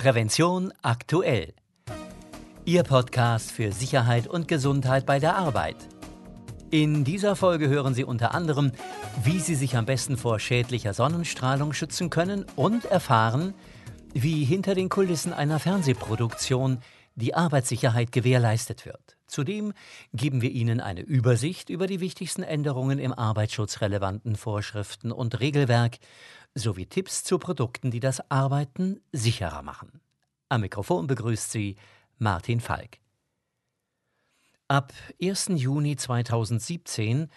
Prävention aktuell. Ihr Podcast für Sicherheit und Gesundheit bei der Arbeit. In dieser Folge hören Sie unter anderem, wie Sie sich am besten vor schädlicher Sonnenstrahlung schützen können und erfahren, wie hinter den Kulissen einer Fernsehproduktion die Arbeitssicherheit gewährleistet wird. Zudem geben wir Ihnen eine Übersicht über die wichtigsten Änderungen im arbeitsschutzrelevanten Vorschriften und Regelwerk sowie Tipps zu Produkten, die das Arbeiten sicherer machen. Am Mikrofon begrüßt Sie Martin Falk. Ab 1. Juni 2017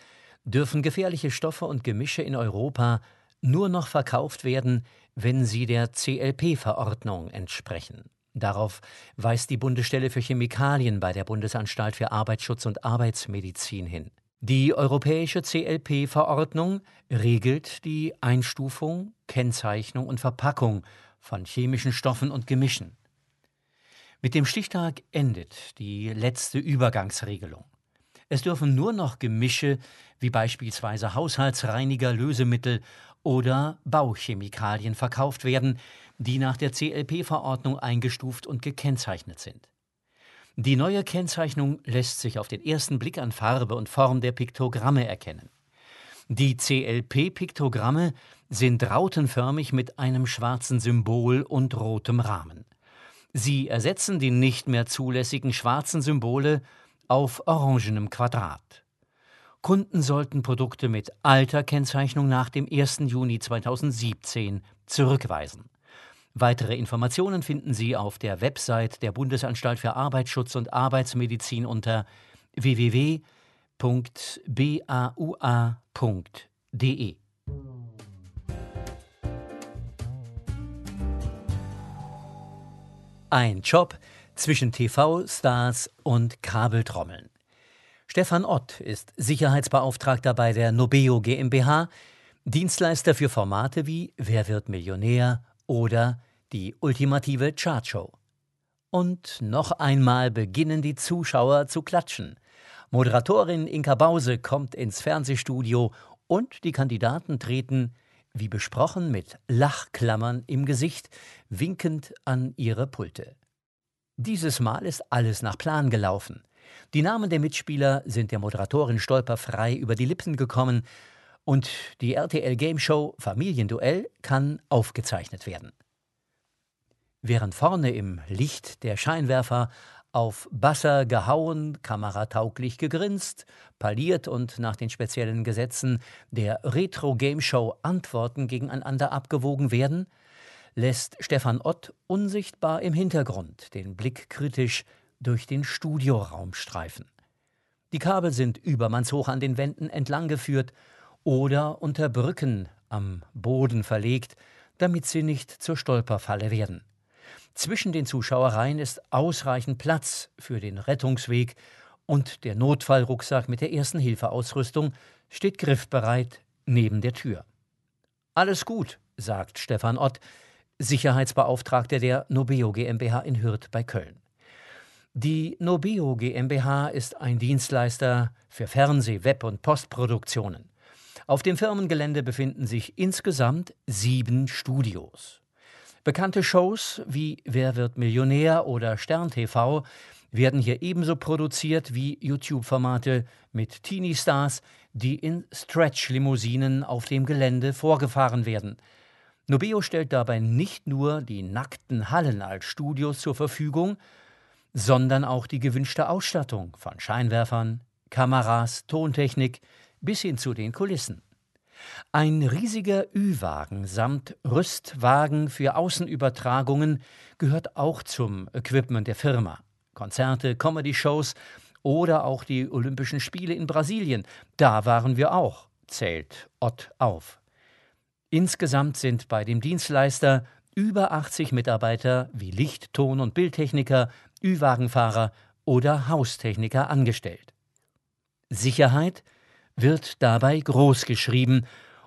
dürfen gefährliche Stoffe und Gemische in Europa nur noch verkauft werden, wenn sie der CLP-Verordnung entsprechen. Darauf weist die Bundesstelle für Chemikalien bei der Bundesanstalt für Arbeitsschutz und Arbeitsmedizin hin. Die europäische CLP-Verordnung regelt die Einstufung, Kennzeichnung und Verpackung von chemischen Stoffen und Gemischen. Mit dem Stichtag endet die letzte Übergangsregelung. Es dürfen nur noch Gemische wie beispielsweise Haushaltsreiniger, Lösemittel oder Bauchemikalien verkauft werden, die nach der CLP-Verordnung eingestuft und gekennzeichnet sind. Die neue Kennzeichnung lässt sich auf den ersten Blick an Farbe und Form der Piktogramme erkennen. Die CLP-Piktogramme sind rautenförmig mit einem schwarzen Symbol und rotem Rahmen. Sie ersetzen die nicht mehr zulässigen schwarzen Symbole auf orangenem Quadrat. Kunden sollten Produkte mit alter Kennzeichnung nach dem 1. Juni 2017 zurückweisen. Weitere Informationen finden Sie auf der Website der Bundesanstalt für Arbeitsschutz und Arbeitsmedizin unter www.baua.de. Ein Job zwischen TV-Stars und Kabeltrommeln. Stefan Ott ist Sicherheitsbeauftragter bei der Nobeo GmbH, Dienstleister für Formate wie Wer wird Millionär oder die ultimative Chartshow. Und noch einmal beginnen die Zuschauer zu klatschen. Moderatorin Inka Bause kommt ins Fernsehstudio und die Kandidaten treten, wie besprochen, mit Lachklammern im Gesicht, winkend an ihre Pulte. Dieses Mal ist alles nach Plan gelaufen. Die Namen der Mitspieler sind der Moderatorin stolperfrei über die Lippen gekommen und die RTL Game Show Familienduell kann aufgezeichnet werden. Während vorne im Licht der Scheinwerfer auf Basser gehauen, kameratauglich gegrinst, parliert und nach den speziellen Gesetzen der Retro Game Show Antworten gegeneinander abgewogen werden, lässt Stefan Ott unsichtbar im Hintergrund den Blick kritisch durch den Studioraum streifen. Die Kabel sind übermannshoch an den Wänden entlang geführt oder unter Brücken am Boden verlegt, damit sie nicht zur Stolperfalle werden. Zwischen den Zuschauereien ist ausreichend Platz für den Rettungsweg und der Notfallrucksack mit der ersten Hilfeausrüstung steht griffbereit neben der Tür. Alles gut, sagt Stefan Ott, Sicherheitsbeauftragter der Nobeo GmbH in Hürth bei Köln. Die Nobeo GmbH ist ein Dienstleister für Fernseh-, Web- und Postproduktionen. Auf dem Firmengelände befinden sich insgesamt sieben Studios. Bekannte Shows wie Wer wird Millionär oder Stern TV werden hier ebenso produziert wie YouTube-Formate mit Teenie-Stars, die in Stretch-Limousinen auf dem Gelände vorgefahren werden. Nobeo stellt dabei nicht nur die nackten Hallen als Studios zur Verfügung, sondern auch die gewünschte Ausstattung von Scheinwerfern, Kameras, Tontechnik, bis hin zu den Kulissen. Ein riesiger Ü-Wagen samt Rüstwagen für Außenübertragungen gehört auch zum Equipment der Firma. Konzerte, Comedy-Shows oder auch die Olympischen Spiele in Brasilien, da waren wir auch, zählt Ott auf. Insgesamt sind bei dem Dienstleister über 80 Mitarbeiter wie Licht-, Ton- und Bildtechniker, Ü-Wagenfahrer oder Haustechniker angestellt. Sicherheit wird dabei groß geschrieben,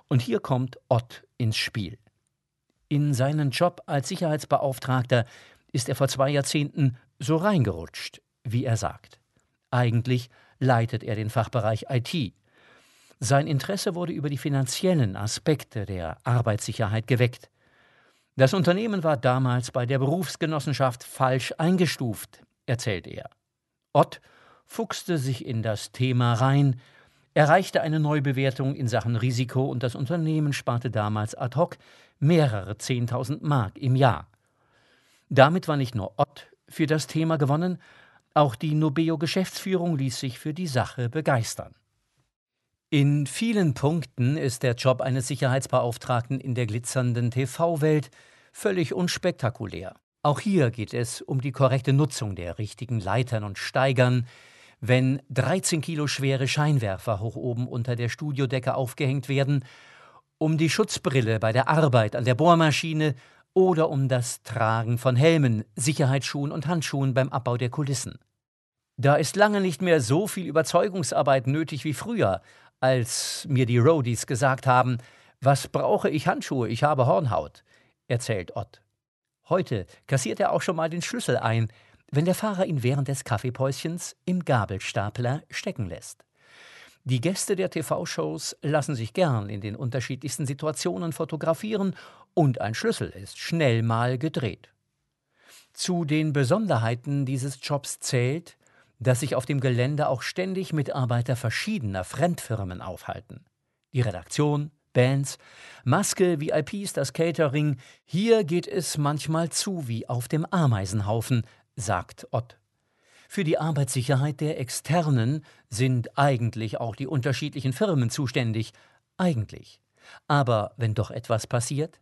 und hier kommt Ott ins Spiel. In seinen Job als Sicherheitsbeauftragter ist er vor zwei Jahrzehnten so reingerutscht, wie er sagt. Eigentlich leitet er den Fachbereich IT. Sein Interesse wurde über die finanziellen Aspekte der Arbeitssicherheit geweckt. Das Unternehmen war damals bei der Berufsgenossenschaft falsch eingestuft, erzählt er. Ott fuchste sich in das Thema rein, erreichte eine Neubewertung in Sachen Risiko und das Unternehmen sparte damals ad hoc mehrere Zehntausend Mark im Jahr. Damit war nicht nur Ott für das Thema gewonnen, auch die Nobeo-Geschäftsführung ließ sich für die Sache begeistern. In vielen Punkten ist der Job eines Sicherheitsbeauftragten in der glitzernden TV-Welt völlig unspektakulär. Auch hier geht es um die korrekte Nutzung der richtigen Leitern und Steigern, wenn 13 Kilo schwere Scheinwerfer hoch oben unter der Studiodecke aufgehängt werden, um die Schutzbrille bei der Arbeit an der Bohrmaschine oder um das Tragen von Helmen, Sicherheitsschuhen und Handschuhen beim Abbau der Kulissen. Da ist lange nicht mehr so viel Überzeugungsarbeit nötig wie früher, als mir die Roadies gesagt haben, was brauche ich Handschuhe, ich habe Hornhaut, erzählt Ott. Heute kassiert er auch schon mal den Schlüssel ein, wenn der Fahrer ihn während des Kaffeepäuschens im Gabelstapler stecken lässt. Die Gäste der TV-Shows lassen sich gern in den unterschiedlichsten Situationen fotografieren und ein Schlüssel ist schnell mal gedreht. Zu den Besonderheiten dieses Jobs zählt, dass sich auf dem Gelände auch ständig Mitarbeiter verschiedener Fremdfirmen aufhalten. Die Redaktion, Bands, Maske, VIPs, das Catering, hier geht es manchmal zu wie auf dem Ameisenhaufen, sagt Ott. Für die Arbeitssicherheit der Externen sind eigentlich auch die unterschiedlichen Firmen zuständig, eigentlich. Aber wenn doch etwas passiert?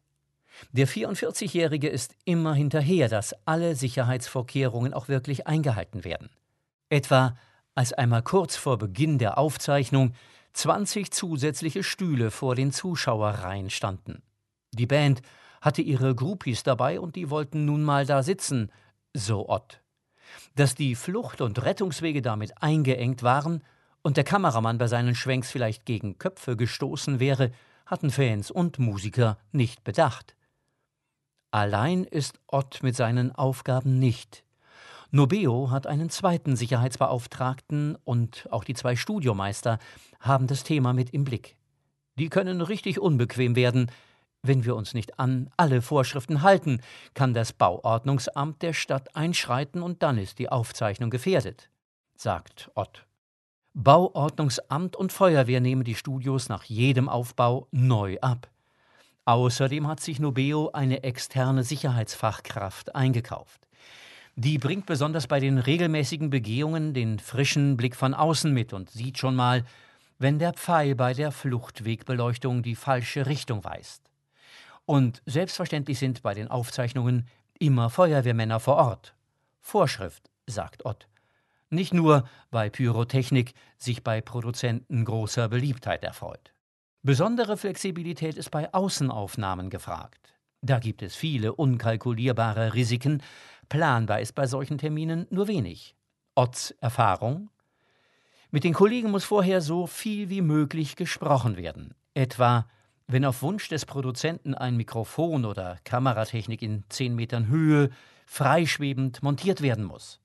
Der 44-Jährige ist immer hinterher, dass alle Sicherheitsvorkehrungen auch wirklich eingehalten werden. Etwa als einmal kurz vor Beginn der Aufzeichnung 20 zusätzliche Stühle vor den Zuschauerreihen standen. Die Band hatte ihre Groupies dabei und die wollten nun mal da sitzen, so Ott. Dass die Flucht- und Rettungswege damit eingeengt waren und der Kameramann bei seinen Schwenks vielleicht gegen Köpfe gestoßen wäre, hatten Fans und Musiker nicht bedacht. Allein ist Ott mit seinen Aufgaben nicht. Nobeo hat einen zweiten Sicherheitsbeauftragten und auch die zwei Studiomeister haben das Thema mit im Blick. Die können richtig unbequem werden. Wenn wir uns nicht an alle Vorschriften halten, kann das Bauordnungsamt der Stadt einschreiten und dann ist die Aufzeichnung gefährdet, sagt Ott. Bauordnungsamt und Feuerwehr nehmen die Studios nach jedem Aufbau neu ab. Außerdem hat sich Nobeo eine externe Sicherheitsfachkraft eingekauft. Die bringt besonders bei den regelmäßigen Begehungen den frischen Blick von außen mit und sieht schon mal, wenn der Pfeil bei der Fluchtwegbeleuchtung die falsche Richtung weist. Und selbstverständlich sind bei den Aufzeichnungen immer Feuerwehrmänner vor Ort. Vorschrift, sagt Ott. Nicht nur, weil Pyrotechnik sich bei Produzenten großer Beliebtheit erfreut. Besondere Flexibilität ist bei Außenaufnahmen gefragt. Da gibt es viele unkalkulierbare Risiken, Planbar ist bei solchen Terminen nur wenig. Otts Erfahrung? Mit den Kollegen muss vorher so viel wie möglich gesprochen werden. Etwa, wenn auf Wunsch des Produzenten ein Mikrofon oder Kameratechnik in 10 Metern Höhe freischwebend montiert werden muss.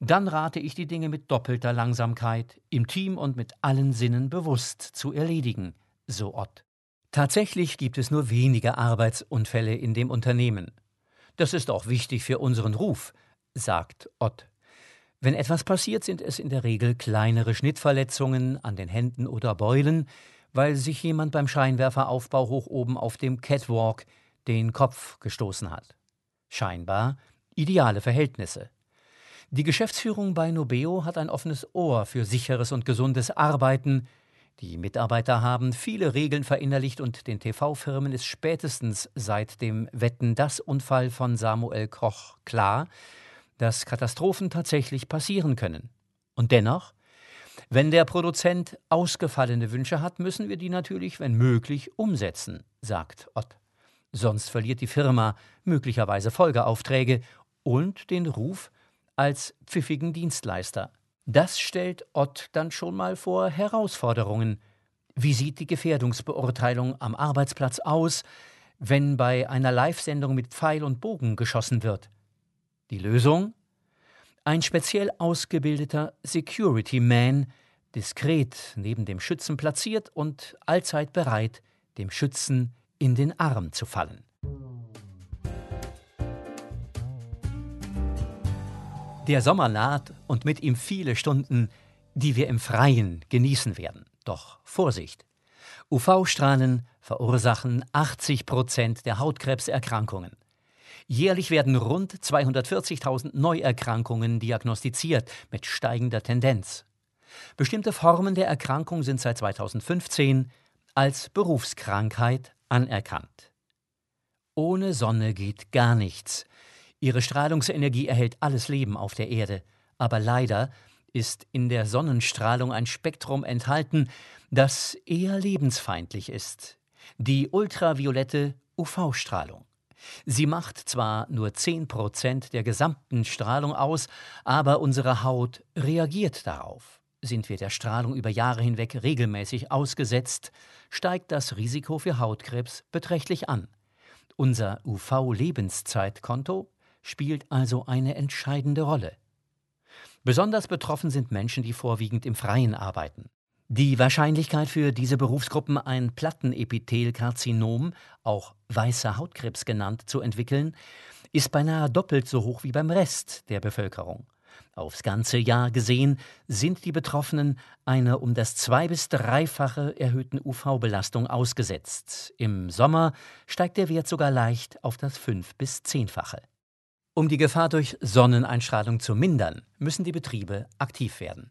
Dann rate ich die Dinge mit doppelter Langsamkeit, im Team und mit allen Sinnen bewusst zu erledigen, so Ott. Tatsächlich gibt es nur wenige Arbeitsunfälle in dem Unternehmen. Das ist auch wichtig für unseren Ruf, sagt Ott. Wenn etwas passiert, sind es in der Regel kleinere Schnittverletzungen an den Händen oder Beulen, weil sich jemand beim Scheinwerferaufbau hoch oben auf dem Catwalk den Kopf gestoßen hat. Scheinbar ideale Verhältnisse. Die Geschäftsführung bei Nobeo hat ein offenes Ohr für sicheres und gesundes Arbeiten, die Mitarbeiter haben viele Regeln verinnerlicht und den TV-Firmen ist spätestens seit dem Wetten-das-Unfall von Samuel Koch klar, dass Katastrophen tatsächlich passieren können. Und dennoch, wenn der Produzent ausgefallene Wünsche hat, müssen wir die natürlich, wenn möglich, umsetzen, sagt Ott. Sonst verliert die Firma möglicherweise Folgeaufträge und den Ruf als pfiffigen Dienstleister. Das stellt Ott dann schon mal vor Herausforderungen. Wie sieht die Gefährdungsbeurteilung am Arbeitsplatz aus, wenn bei einer Live-Sendung mit Pfeil und Bogen geschossen wird? Die Lösung? Ein speziell ausgebildeter Security Man, diskret neben dem Schützen platziert und allzeit bereit, dem Schützen in den Arm zu fallen. Der Sommer naht und mit ihm viele Stunden, die wir im Freien genießen werden. Doch Vorsicht! UV-Strahlen verursachen 80 Prozent der Hautkrebserkrankungen. Jährlich werden rund 240.000 Neuerkrankungen diagnostiziert, mit steigender Tendenz. Bestimmte Formen der Erkrankung sind seit 2015 als Berufskrankheit anerkannt. Ohne Sonne geht gar nichts. Ihre Strahlungsenergie erhält alles Leben auf der Erde, aber leider ist in der Sonnenstrahlung ein Spektrum enthalten, das eher lebensfeindlich ist, die ultraviolette UV-Strahlung. Sie macht zwar nur 10 Prozent der gesamten Strahlung aus, aber unsere Haut reagiert darauf. Sind wir der Strahlung über Jahre hinweg regelmäßig ausgesetzt, steigt das Risiko für Hautkrebs beträchtlich an. Unser UV-Lebenszeitkonto spielt also eine entscheidende Rolle. Besonders betroffen sind Menschen, die vorwiegend im Freien arbeiten. Die Wahrscheinlichkeit für diese Berufsgruppen, ein Plattenepithelkarzinom, auch weißer Hautkrebs genannt, zu entwickeln, ist beinahe doppelt so hoch wie beim Rest der Bevölkerung. Aufs ganze Jahr gesehen sind die Betroffenen einer um das zwei- bis dreifache erhöhten UV-Belastung ausgesetzt. Im Sommer steigt der Wert sogar leicht auf das fünf- bis zehnfache. Um die Gefahr durch Sonneneinstrahlung zu mindern, müssen die Betriebe aktiv werden.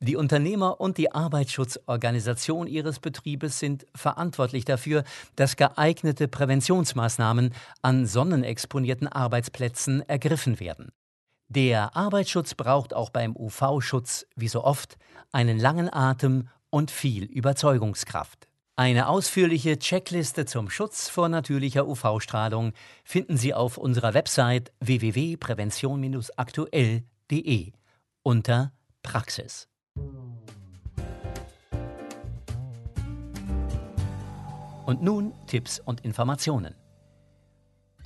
Die Unternehmer und die Arbeitsschutzorganisation ihres Betriebes sind verantwortlich dafür, dass geeignete Präventionsmaßnahmen an sonnenexponierten Arbeitsplätzen ergriffen werden. Der Arbeitsschutz braucht auch beim UV-Schutz, wie so oft, einen langen Atem und viel Überzeugungskraft. Eine ausführliche Checkliste zum Schutz vor natürlicher UV-Strahlung finden Sie auf unserer Website www.prävention-aktuell.de unter Praxis. Und nun Tipps und Informationen.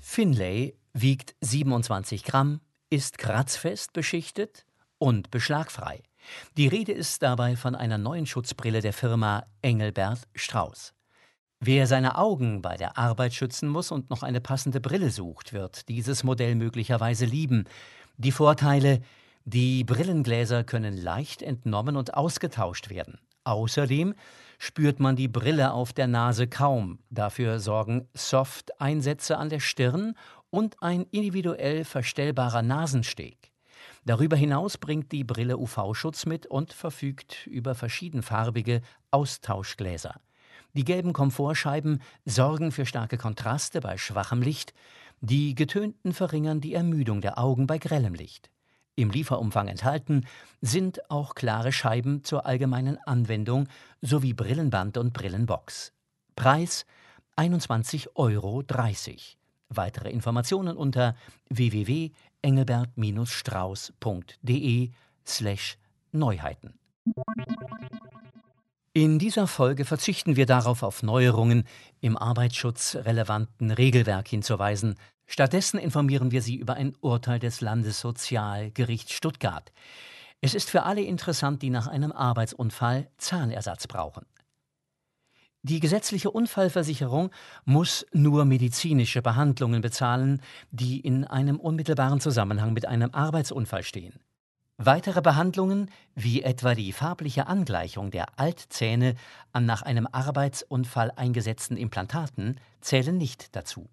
Finlay wiegt 27 Gramm, ist kratzfest beschichtet und beschlagfrei. Die Rede ist dabei von einer neuen Schutzbrille der Firma Engelbert Strauß. Wer seine Augen bei der Arbeit schützen muss und noch eine passende Brille sucht, wird dieses Modell möglicherweise lieben. Die Vorteile die Brillengläser können leicht entnommen und ausgetauscht werden. Außerdem spürt man die Brille auf der Nase kaum. Dafür sorgen Soft-Einsätze an der Stirn und ein individuell verstellbarer Nasensteg. Darüber hinaus bringt die Brille UV-Schutz mit und verfügt über verschiedenfarbige Austauschgläser. Die gelben Komfortscheiben sorgen für starke Kontraste bei schwachem Licht, die getönten verringern die Ermüdung der Augen bei grellem Licht. Im Lieferumfang enthalten sind auch klare Scheiben zur allgemeinen Anwendung sowie Brillenband und Brillenbox. Preis 21,30 Euro. Weitere Informationen unter www.engelbert-strauß.de slash Neuheiten. In dieser Folge verzichten wir darauf, auf Neuerungen im arbeitsschutzrelevanten Regelwerk hinzuweisen. Stattdessen informieren wir Sie über ein Urteil des Landessozialgerichts Stuttgart. Es ist für alle interessant, die nach einem Arbeitsunfall Zahnersatz brauchen. Die gesetzliche Unfallversicherung muss nur medizinische Behandlungen bezahlen, die in einem unmittelbaren Zusammenhang mit einem Arbeitsunfall stehen. Weitere Behandlungen, wie etwa die farbliche Angleichung der Altzähne an nach einem Arbeitsunfall eingesetzten Implantaten, zählen nicht dazu.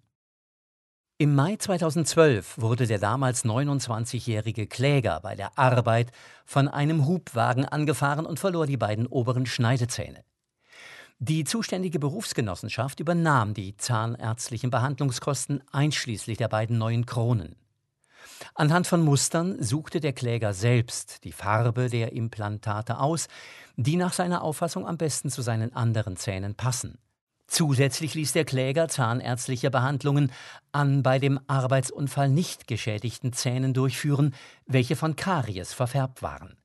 Im Mai 2012 wurde der damals 29-jährige Kläger bei der Arbeit von einem Hubwagen angefahren und verlor die beiden oberen Schneidezähne. Die zuständige Berufsgenossenschaft übernahm die zahnärztlichen Behandlungskosten einschließlich der beiden neuen Kronen. Anhand von Mustern suchte der Kläger selbst die Farbe der Implantate aus, die nach seiner Auffassung am besten zu seinen anderen Zähnen passen. Zusätzlich ließ der Kläger zahnärztliche Behandlungen an bei dem Arbeitsunfall nicht geschädigten Zähnen durchführen, welche von Karies verfärbt waren.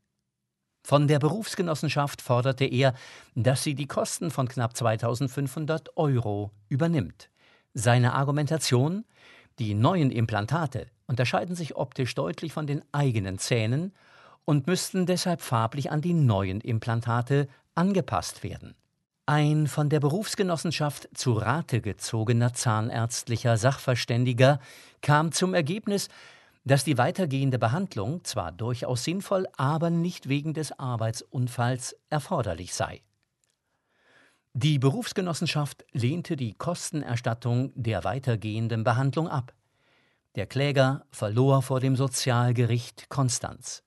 Von der Berufsgenossenschaft forderte er, dass sie die Kosten von knapp 2500 Euro übernimmt. Seine Argumentation? Die neuen Implantate unterscheiden sich optisch deutlich von den eigenen Zähnen und müssten deshalb farblich an die neuen Implantate angepasst werden. Ein von der Berufsgenossenschaft zu Rate gezogener zahnärztlicher Sachverständiger kam zum Ergebnis, dass die weitergehende Behandlung zwar durchaus sinnvoll, aber nicht wegen des Arbeitsunfalls erforderlich sei. Die Berufsgenossenschaft lehnte die Kostenerstattung der weitergehenden Behandlung ab. Der Kläger verlor vor dem Sozialgericht Konstanz.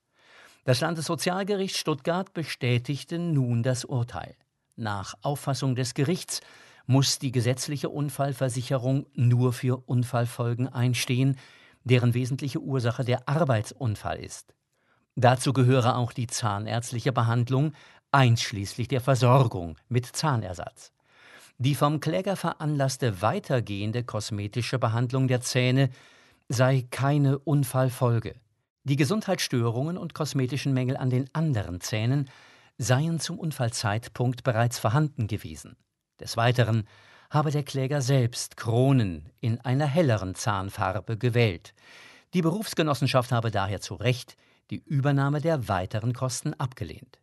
Das Landessozialgericht Stuttgart bestätigte nun das Urteil. Nach Auffassung des Gerichts muss die gesetzliche Unfallversicherung nur für Unfallfolgen einstehen, deren wesentliche Ursache der Arbeitsunfall ist. Dazu gehöre auch die zahnärztliche Behandlung, einschließlich der Versorgung mit Zahnersatz. Die vom Kläger veranlasste weitergehende kosmetische Behandlung der Zähne sei keine Unfallfolge. Die Gesundheitsstörungen und kosmetischen Mängel an den anderen Zähnen seien zum Unfallzeitpunkt bereits vorhanden gewesen. Des Weiteren habe der Kläger selbst Kronen in einer helleren Zahnfarbe gewählt. Die Berufsgenossenschaft habe daher zu Recht die Übernahme der weiteren Kosten abgelehnt.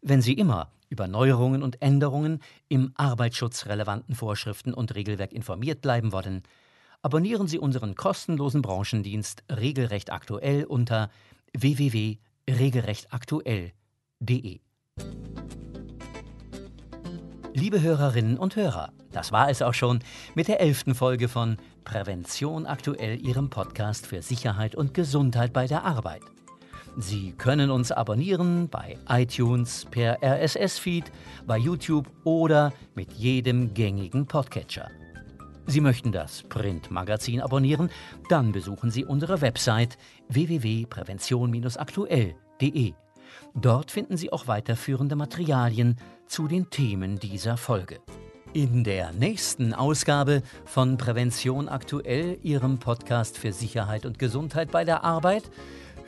Wenn Sie immer über Neuerungen und Änderungen im arbeitsschutzrelevanten Vorschriften und Regelwerk informiert bleiben wollen, abonnieren Sie unseren kostenlosen Branchendienst Regelrecht aktuell unter www.regelrechtaktuell.de. Liebe Hörerinnen und Hörer, das war es auch schon mit der elften Folge von Prävention aktuell, Ihrem Podcast für Sicherheit und Gesundheit bei der Arbeit. Sie können uns abonnieren bei iTunes, per RSS-Feed, bei YouTube oder mit jedem gängigen Podcatcher. Sie möchten das Printmagazin abonnieren? Dann besuchen Sie unsere Website www.prävention-aktuell.de. Dort finden Sie auch weiterführende Materialien zu den Themen dieser Folge. In der nächsten Ausgabe von Prävention aktuell, Ihrem Podcast für Sicherheit und Gesundheit bei der Arbeit,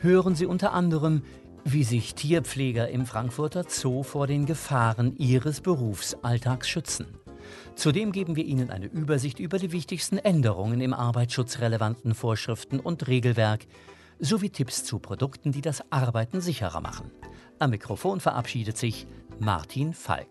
hören Sie unter anderem, wie sich Tierpfleger im Frankfurter Zoo vor den Gefahren ihres Berufsalltags schützen. Zudem geben wir Ihnen eine Übersicht über die wichtigsten Änderungen im arbeitsschutzrelevanten Vorschriften und Regelwerk sowie Tipps zu Produkten, die das Arbeiten sicherer machen. Am Mikrofon verabschiedet sich Martin Falk.